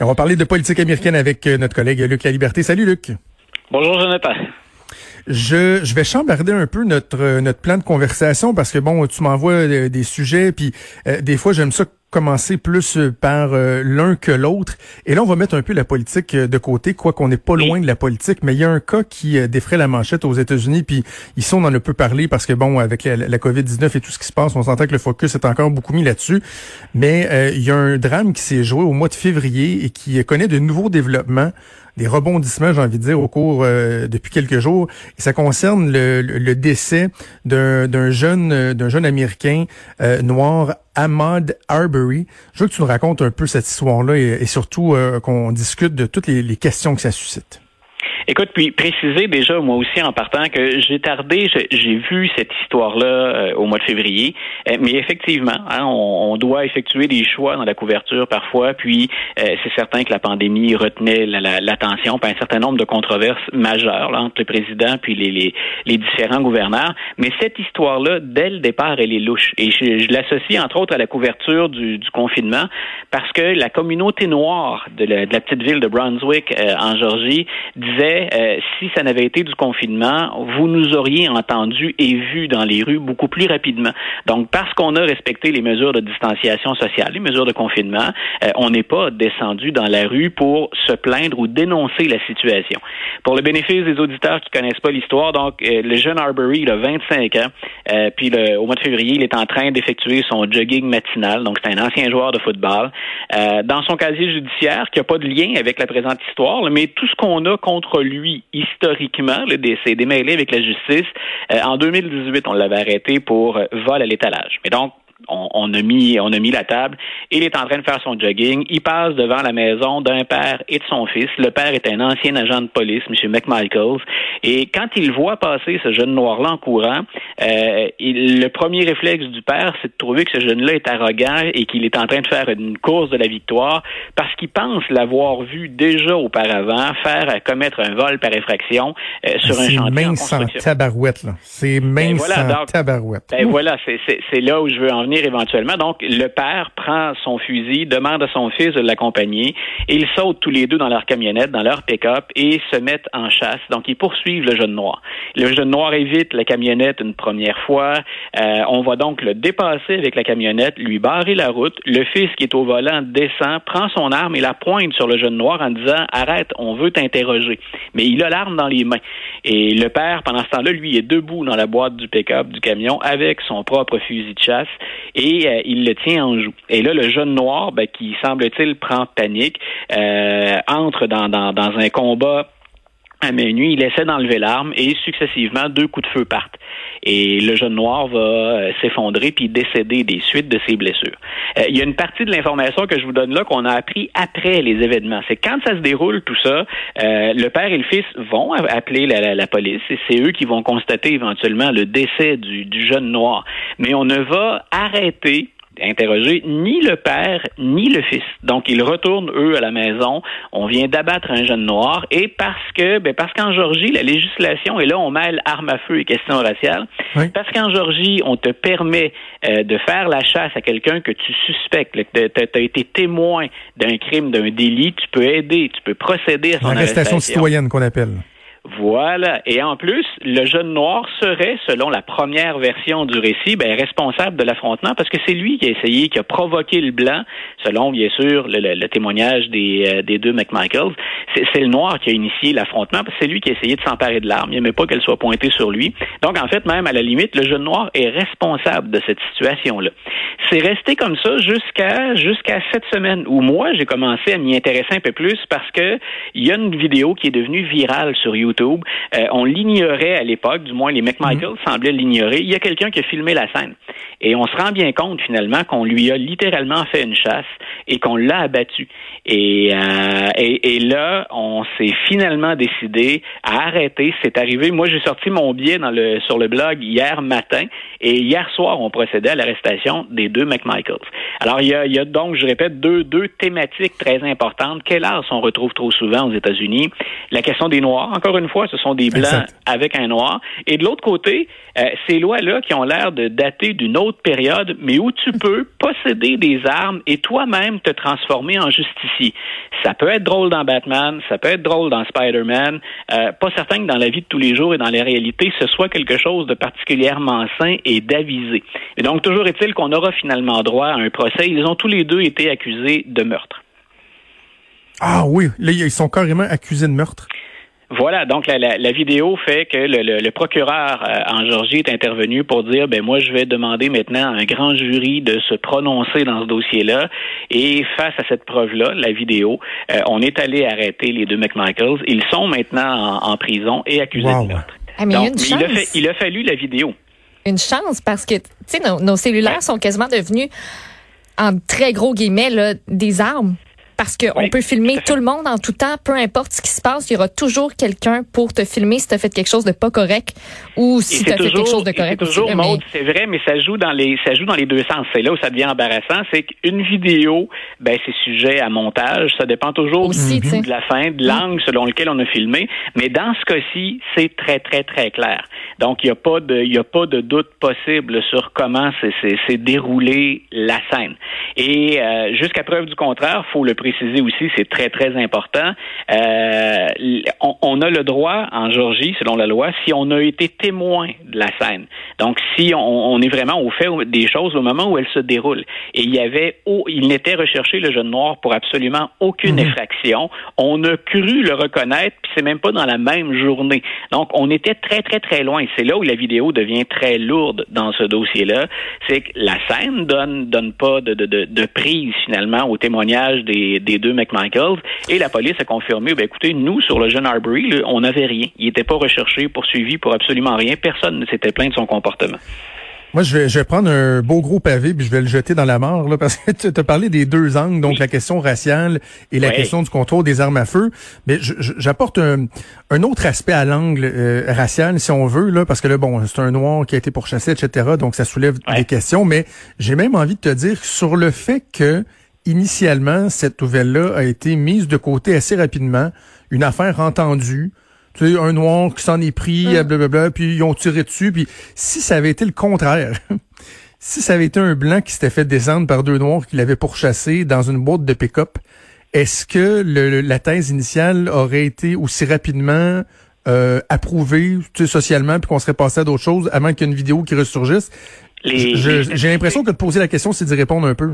on va parler de politique américaine avec euh, notre collègue Luc La Liberté. Salut Luc. Bonjour Jonathan. Je, je vais chambarder un peu notre euh, notre plan de conversation parce que bon, tu m'envoies euh, des sujets puis des fois j'aime ça commencer plus euh, par euh, l'un que l'autre. Et là, on va mettre un peu la politique euh, de côté, quoi qu'on n'est pas loin de la politique. Mais il y a un cas qui défraie la manchette aux États-Unis, puis ici, on en a peu parlé parce que, bon, avec la, la COVID-19 et tout ce qui se passe, on s'entend que le focus est encore beaucoup mis là-dessus. Mais il y a un drame qui s'est joué au mois de février et qui connaît de nouveaux développements des rebondissements, j'ai envie de dire, au cours depuis quelques jours. Et ça concerne le, le décès d'un jeune d'un jeune américain noir Ahmad Arbery. Je veux que tu nous racontes un peu cette histoire-là et, surtout euh, qu'on discute de toutes les questions que ça suscite. Écoute, puis préciser déjà, moi aussi, en partant, que j'ai tardé, j'ai vu cette histoire-là euh, au mois de février, euh, mais effectivement, hein, on, doit effectuer des choix dans la couverture parfois, puis euh, c'est certain que la pandémie retenait l'attention par un certain nombre de controverses majeures là, entre le président puis les, les, les, différents gouverneurs, mais cette histoire-là, dès le départ, elle est louche, et je, je l'associe entre autres à la couverture du, du, confinement, parce que la communauté noire de la, de la petite ville de Brunswick en Georgie disait euh, si ça n'avait été du confinement, vous nous auriez entendu et vu dans les rues beaucoup plus rapidement. Donc, parce qu'on a respecté les mesures de distanciation sociale, les mesures de confinement, euh, on n'est pas descendu dans la rue pour se plaindre ou dénoncer la situation. Pour le bénéfice des auditeurs qui connaissent pas l'histoire, donc euh, le jeune Arbery, il a 25 ans, puis au mois de février, il est en train d'effectuer son jogging matinal. Donc, c'est un ancien joueur de football. dans son casier judiciaire, qui n'a pas de lien avec la présente histoire, mais tout ce qu'on a contre lui, historiquement, le décès démêlé avec la justice. Euh, en 2018, on l'avait arrêté pour euh, vol à l'étalage. Mais donc, on, a mis on a mis la table. Il est en train de faire son jogging. Il passe devant la maison d'un père et de son fils. Le père est un ancien agent de police, M. McMichaels. Et quand il voit passer ce jeune noir-là en courant, euh, le premier réflexe du père, c'est de trouver que ce jeune-là est arrogant et qu'il est en train de faire une course de la victoire parce qu'il pense l'avoir vu déjà auparavant faire euh, commettre un vol par effraction euh, sur un chantier en construction. tabarouette, là. C'est ben même voilà, tabarouette. Ben voilà, c'est là où je veux en éventuellement. Donc, le père prend son fusil, demande à son fils de l'accompagner ils sautent tous les deux dans leur camionnette, dans leur pick-up et se mettent en chasse. Donc, ils poursuivent le jeune noir. Le jeune noir évite la camionnette une première fois. Euh, on va donc le dépasser avec la camionnette, lui barrer la route. Le fils qui est au volant descend, prend son arme et la pointe sur le jeune noir en disant Arrête, on veut t'interroger. Mais il a l'arme dans les mains. Et le père, pendant ce temps-là, lui, est debout dans la boîte du pick-up, du camion, avec son propre fusil de chasse et euh, il le tient en joue. Et là, le jeune noir, ben, qui semble-t-il prend panique, euh, entre dans, dans, dans un combat à minuit, il essaie d'enlever l'arme et successivement deux coups de feu partent. Et le jeune noir va euh, s'effondrer puis décéder des suites de ses blessures. Euh, il y a une partie de l'information que je vous donne là qu'on a appris après les événements. C'est quand ça se déroule tout ça, euh, le père et le fils vont appeler la, police et c'est eux qui vont constater éventuellement le décès du, du jeune noir. Mais on ne va arrêter interroger ni le père ni le fils. Donc ils retournent eux à la maison. On vient d'abattre un jeune noir et parce que ben parce qu'en Georgie la législation et là on mêle armes à feu et questions raciales. Parce qu'en Georgie on te permet euh, de faire la chasse à quelqu'un que tu suspectes, tu as été témoin d'un crime, d'un délit, tu peux aider, tu peux procéder à son arrestation citoyenne qu'on appelle. Voilà. Et en plus, le jeune noir serait, selon la première version du récit, ben, responsable de l'affrontement parce que c'est lui qui a essayé, qui a provoqué le blanc, selon bien sûr le, témoignage des, euh, des deux McMichaels. C'est le noir qui a initié l'affrontement parce que c'est lui qui a essayé de s'emparer de l'arme. Il pas qu'elle soit pointée sur lui. Donc, en fait, même à la limite, le jeune noir est responsable de cette situation-là. C'est resté comme ça jusqu'à jusqu'à cette semaine où moi, j'ai commencé à m'y intéresser un peu plus parce que il y a une vidéo qui est devenue virale sur YouTube euh, on l'ignorait à l'époque, du moins les McMichael mhm. semblaient l'ignorer. Il y a quelqu'un qui a filmé la scène. Et on se rend bien compte finalement qu'on lui a littéralement fait une chasse et qu'on l'a abattu. Et, euh, et, là, là, on s'est finalement décidé à arrêter. C'est arrivé. Moi, j'ai sorti mon billet dans le, sur le blog hier matin et hier soir, on procédait à l'arrestation des deux McMichaels. Alors, il y a, il y a donc, je répète, deux, deux thématiques très importantes. Quel âge on retrouve trop souvent aux États-Unis? La question des Noirs. Encore une fois, ce sont des Blancs avec un Noir. Et de l'autre côté, euh, ces lois-là qui ont l'air de dater d'une autre période, mais où tu peux posséder des armes et toi-même te transformer en justicier. Ça peut être drôle dans Batman, ça peut être drôle dans Spider-Man. Euh, pas certain que dans la vie de tous les jours et dans les réalités, ce soit quelque chose de particulièrement sain et d'avisé. Et donc, toujours est-il qu'on aura finalement droit à un procès. Ils ont tous les deux été accusés de meurtre. Ah oui, là, ils sont carrément accusés de meurtre. Voilà, donc la, vidéo fait que le, procureur euh, en Georgie est intervenu pour dire, ben moi je vais demander maintenant à un grand jury de se prononcer dans ce dossier-là. Et face à cette preuve-là, la vidéo, euh, on est allé arrêter les deux McMichaels. Ils sont maintenant en, prison et accusés de meurtre. Ah, il, a il, a fallu la vidéo. Une chance parce que, tu sais, nos, cellulaires sont quasiment devenus en très gros guillemets là, des armes parce qu'on peut filmer tout le monde en tout temps, peu importe ce qui se passe, il y aura toujours quelqu'un pour te filmer si tu as fait quelque chose de pas correct ou si tu as fait quelque chose de correct. C'est toujours, c'est vrai, mais ça joue dans les ça joue dans les deux sens. C'est là où ça devient embarrassant, c'est qu'une vidéo, ben c'est sujet à montage, ça dépend toujours Aussi, de la fin, de l'angle selon lequel on a filmé, mais dans ce cas-ci, c'est très très très clair. Donc il n'y a pas de il y a pas de doute possible sur comment s'est déroulé la scène. Et euh, jusqu'à preuve du contraire, faut le préciser aussi, c'est très, très important. Euh, on, a le droit en Georgie, selon la loi, si on a été témoin de la scène. Donc, si on, est vraiment au fait des choses au moment où elles se déroulent. Et il y avait, il n'était recherché le jeune noir pour absolument aucune mhm. effraction. On a cru le reconnaître, puis c'est même pas dans la même journée. Donc, on était très, très, très loin. C'est là où la vidéo devient très lourde dans ce dossier-là. C'est que la scène donne, donne pas de, de, de prise finalement au témoignage des, des, deux McMichaels. Et la police a confirmé, ben, écoutez, nous, sur le jeune Arbery, on n'avait rien. Il n'était pas recherché, poursuivi pour absolument rien. Personne ne s'était plaint de son comportement. Moi, je vais, je vais prendre un beau gros pavé puis je vais le jeter dans la mort, là, parce que tu as parlé des deux angles, donc la question raciale et la question du contrôle des armes à feu. Mais j'apporte un, un, autre aspect à l'angle euh, racial, si on veut, là, parce que là, bon, c'est un noir qui a été pourchassé, etc. Donc, ça soulève des questions. Mais j'ai même envie de te dire sur le fait que initialement, cette nouvelle-là a été mise de côté assez rapidement. Une affaire entendue. Tu sais, un noir qui s'en est pris, hum. blablabla, puis ils ont tiré dessus. Puis si ça avait été le contraire, si ça avait été un blanc qui s'était fait descendre par deux noirs qui l'avaient pourchassé dans une boîte de pick-up, est-ce que la thèse initiale aurait été aussi rapidement euh, approuvée tu sais, socialement, puis qu'on serait passé à d'autres choses avant qu'il y ait une vidéo qui ressurgisse? J'ai l'impression que de poser la question, c'est d'y répondre un peu.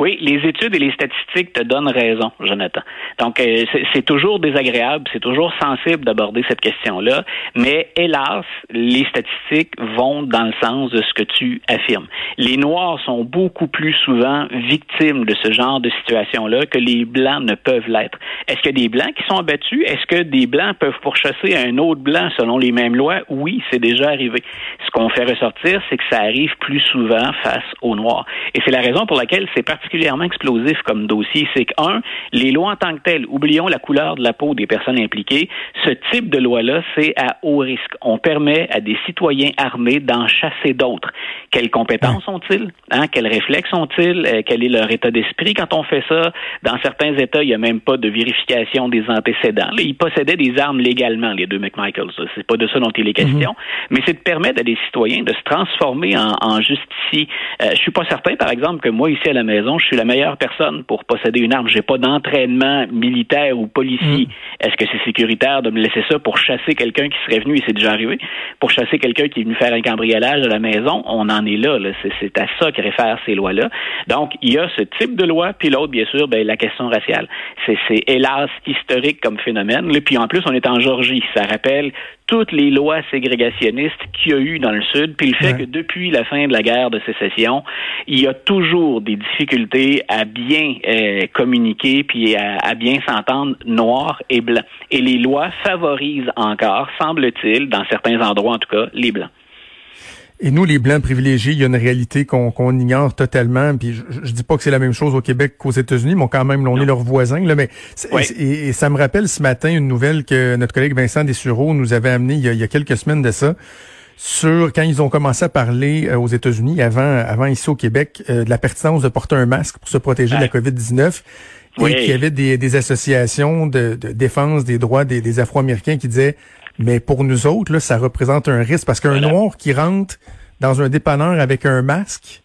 Oui, les études et les statistiques te donnent raison, Jonathan. Donc, euh, c'est toujours désagréable, c'est toujours sensible d'aborder cette question-là, mais hélas, les statistiques vont dans le sens de ce que tu affirmes. Les Noirs sont beaucoup plus souvent victimes de ce genre de situation-là que les Blancs ne peuvent l'être. Est-ce qu'il y a des Blancs qui sont abattus? Est-ce que des Blancs peuvent pourchasser un autre Blanc selon les mêmes lois? Oui, c'est déjà arrivé. Ce qu'on fait ressortir, c'est que ça arrive plus souvent face aux Noirs. Et c'est la raison pour laquelle c'est particulièrement explosif comme dossier, c'est que, un, les lois en tant que telles, oublions la couleur de la peau des personnes impliquées, ce type de loi-là, c'est à haut risque. On permet à des citoyens armés d'en chasser d'autres. Quelles compétences ont-ils? Hein? Quels réflexes ont-ils? Euh, quel est leur état d'esprit quand on fait ça? Dans certains États, il n'y a même pas de vérification des antécédents. ils possédaient des armes légalement, les deux McMichaels. C'est pas de ça dont il est question. Mm-hmm. Mais c'est de permettre à des citoyens de se transformer en, en justiciers. Euh, je suis pas certain, par exemple, que moi, ici à la maison, je suis la meilleure personne pour posséder une arme. J'ai pas d'entraînement militaire ou policier. Mm. Est-ce que c'est sécuritaire de me laisser ça pour chasser quelqu'un qui serait venu, et c'est déjà arrivé, pour chasser quelqu'un qui est venu faire un cambriolage à la maison? On en est là. C'est à ça que réfèrent ces lois-là. Donc, il y a ce type de loi, puis l'autre, bien sûr, ben, la question raciale. C'est hélas historique comme phénomène. Puis en plus, on est en Georgie. Ça rappelle toutes les lois ségrégationnistes qu'il y a eu dans le Sud, puis le fait que depuis la fin de la guerre de sécession, il y a toujours des difficultés à bien euh, communiquer puis à, bien s'entendre noir et blanc. Et les lois favorisent encore, semble-t-il, dans certains endroits en tout cas, les blancs. Et nous, les Blancs privilégiés, il y a une réalité qu'on ignore totalement. Puis je, je dis pas que c'est la même chose au Québec qu'aux États-Unis, mais quand même, on est leurs voisins. Là, mais et, ça me rappelle ce matin une nouvelle que notre collègue Vincent Dessureau nous avait amenée il y a, quelques semaines de ça sur quand ils ont commencé à parler euh, aux États-Unis, avant, avant ici au Québec, euh, de la pertinence de porter un masque pour se protéger de la COVID-19. Et qu'il y avait des, des associations de, de, défense des droits des, des Afro-Américains qui disaient mais pour nous autres, là, ça représente un risque parce qu'un noir qui rentre dans un dépanneur avec un masque,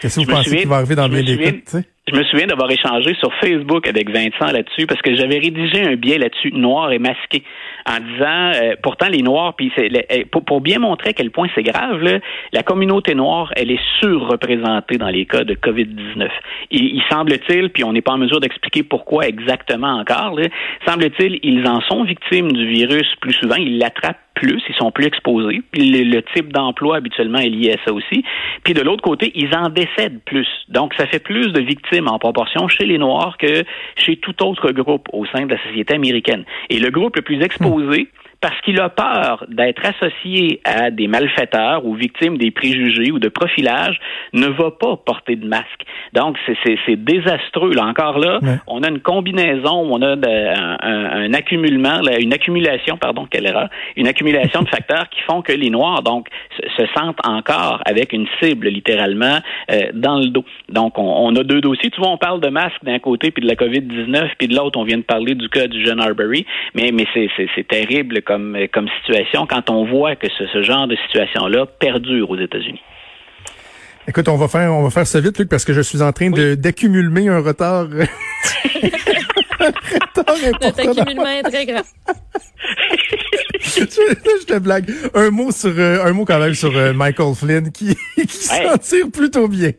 qu'est-ce que vous pensez qu'il va arriver dans bien des? Je me souviens d'avoir échangé sur Facebook avec Vincent là-dessus parce que j'avais rédigé un biais là-dessus, noir et masqué, en disant euh, pourtant les noirs, puis eh, pour, pour, bien montrer à quel point c'est grave, là, la communauté noire, elle est surreprésentée dans les cas de COVID-19. Il, il semble-t-il, puis on n'est pas en mesure d'expliquer pourquoi exactement encore, semble-t-il, ils en sont victimes du virus plus souvent, ils l'attrapent plus, ils sont plus exposés. Le, le type d'emploi habituellement est lié à ça aussi. Puis de l'autre côté, ils en décèdent plus. Donc ça fait plus de victimes en proportion chez les Noirs que chez tout autre groupe au sein de la société américaine. Et le groupe le plus exposé, parce qu'il a peur d'être associé à des malfaiteurs ou victimes des préjugés ou de profilage, ne va pas porter de masque. Donc, c'est désastreux. Là, encore là, on a une combinaison, on a un, un, accumulement, une accumulation, pardon, quelle erreur, une accumulation de facteurs qui font que les Noirs, donc, se, sentent encore avec une cible, littéralement, euh, dans le dos. Donc, on, on, a deux dossiers. Tu vois, on parle de masque d'un côté, puis de la COVID-19, puis de l'autre, on vient de parler du cas du jeune Arbery, mais, mais c'est terrible comme, situation quand on voit que ce, genre de situation-là perdure aux États-Unis. Écoute, on va faire, on va faire ça vite, Luc, parce que je suis en train de d'accumuler un retard. Notre accumulement est très grand. je, te blague. Un mot sur, euh, un mot quand même sur euh, Michael Flynn qui, qui s'en tire plutôt bien.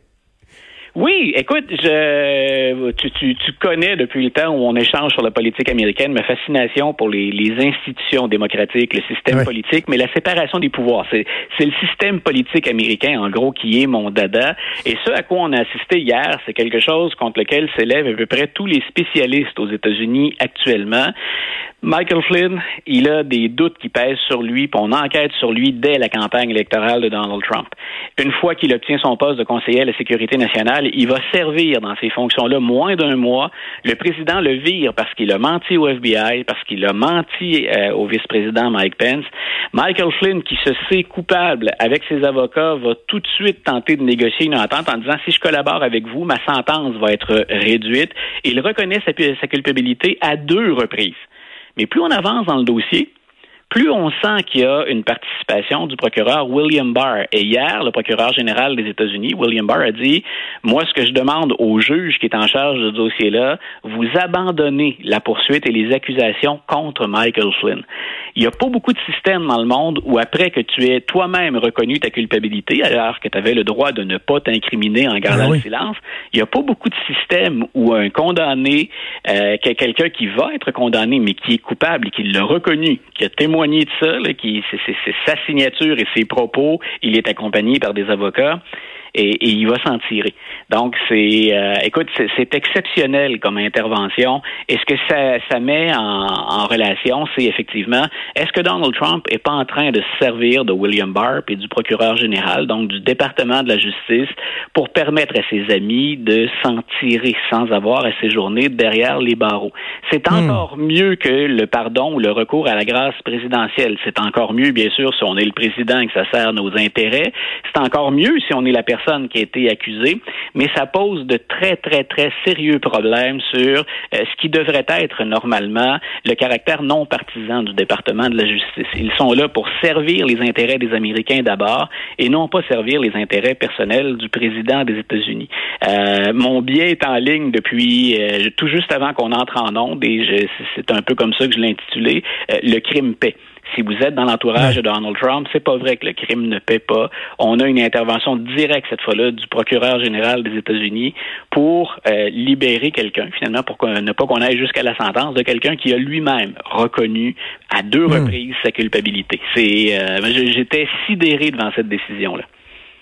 Oui, écoute, je, tu, tu, tu, connais depuis le temps où on échange sur la politique américaine ma fascination pour les, les institutions démocratiques, le système politique, mais la séparation des pouvoirs. C'est, c'est le système politique américain, en gros, qui est mon dada. Et ce à quoi on a assisté hier, c'est quelque chose contre lequel s'élèvent à peu près tous les spécialistes aux États-Unis actuellement. Michael Flynn, il a des doutes qui pèsent sur lui, puis on enquête sur lui dès la campagne électorale de Donald Trump. Une fois qu'il obtient son poste de conseiller à la sécurité nationale, il va servir dans ces fonctions-là moins d'un mois. Le président le vire parce qu'il a menti au FBI, parce qu'il a menti euh, au vice-président Mike Pence. Michael Flynn, qui se sait coupable avec ses avocats, va tout de suite tenter de négocier une entente en disant si je collabore avec vous, ma sentence va être réduite. Il reconnaît sa culpabilité à deux reprises. Mais plus on avance dans le dossier, plus on sent qu'il y a une participation du procureur William Barr. Et hier, le procureur général des États-Unis, William Barr, a dit, moi, ce que je demande au juge qui est en charge de ce dossier-là, vous abandonnez la poursuite et les accusations contre Michael Flynn. Il n'y a pas beaucoup de systèmes dans le monde où après que tu aies toi-même reconnu ta culpabilité, alors que tu avais le droit de ne pas t'incriminer en gardant ah le silence, il n'y a pas beaucoup de systèmes où un condamné, euh, quelqu'un qui va être condamné, mais qui est coupable et qui l'a reconnu, qui a témoigné de ça, là, qui c'est sa signature et ses propos, il est accompagné par des avocats et, il va s'en tirer. Donc, c'est, euh, écoute, c'est exceptionnel comme intervention. Et ce que ça, ça met en, en relation, c'est effectivement, est-ce que Donald Trump est pas en train de se servir de William Barr et du procureur général, donc du département de la justice, pour permettre à ses amis de s'en tirer sans avoir à séjourner derrière les barreaux? C'est hmm. encore mieux que le pardon ou le recours à la grâce présidentielle. C'est encore mieux, bien sûr, si on est le président et que ça sert nos intérêts. C'est encore mieux si on est la personne qui a été accusée, mais ça pose de très, très, très sérieux problèmes sur euh, ce qui devrait être normalement le caractère non partisan du département de la justice. Ils sont là pour servir les intérêts des Américains d'abord et non pas servir les intérêts personnels du président des États-Unis. Euh, mon biais est en ligne depuis euh, tout juste avant qu'on entre en onde et c'est un peu comme ça que je l'ai intitulé, le crime paix si vous êtes dans l'entourage de Donald Trump, c'est pas vrai que le crime ne paie pas. On a une intervention directe cette fois-là du procureur général des États-Unis pour euh, libérer quelqu'un, finalement, pour ne pas qu'on aille jusqu'à la sentence de quelqu'un qui a lui-même reconnu à deux hmm. reprises sa culpabilité. C'est, euh, j'étais sidéré devant cette décision-là.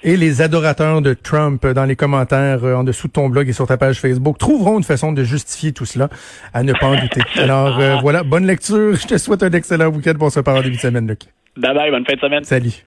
Et les adorateurs de Trump dans les commentaires euh, en dessous de ton blog et sur ta page Facebook trouveront une façon de justifier tout cela, à ne pas en douter. Alors euh, voilà, bonne lecture. Je te souhaite un excellent week-end pour se parler début de semaine, Luc. Bye bye, bonne fin de semaine. Salut.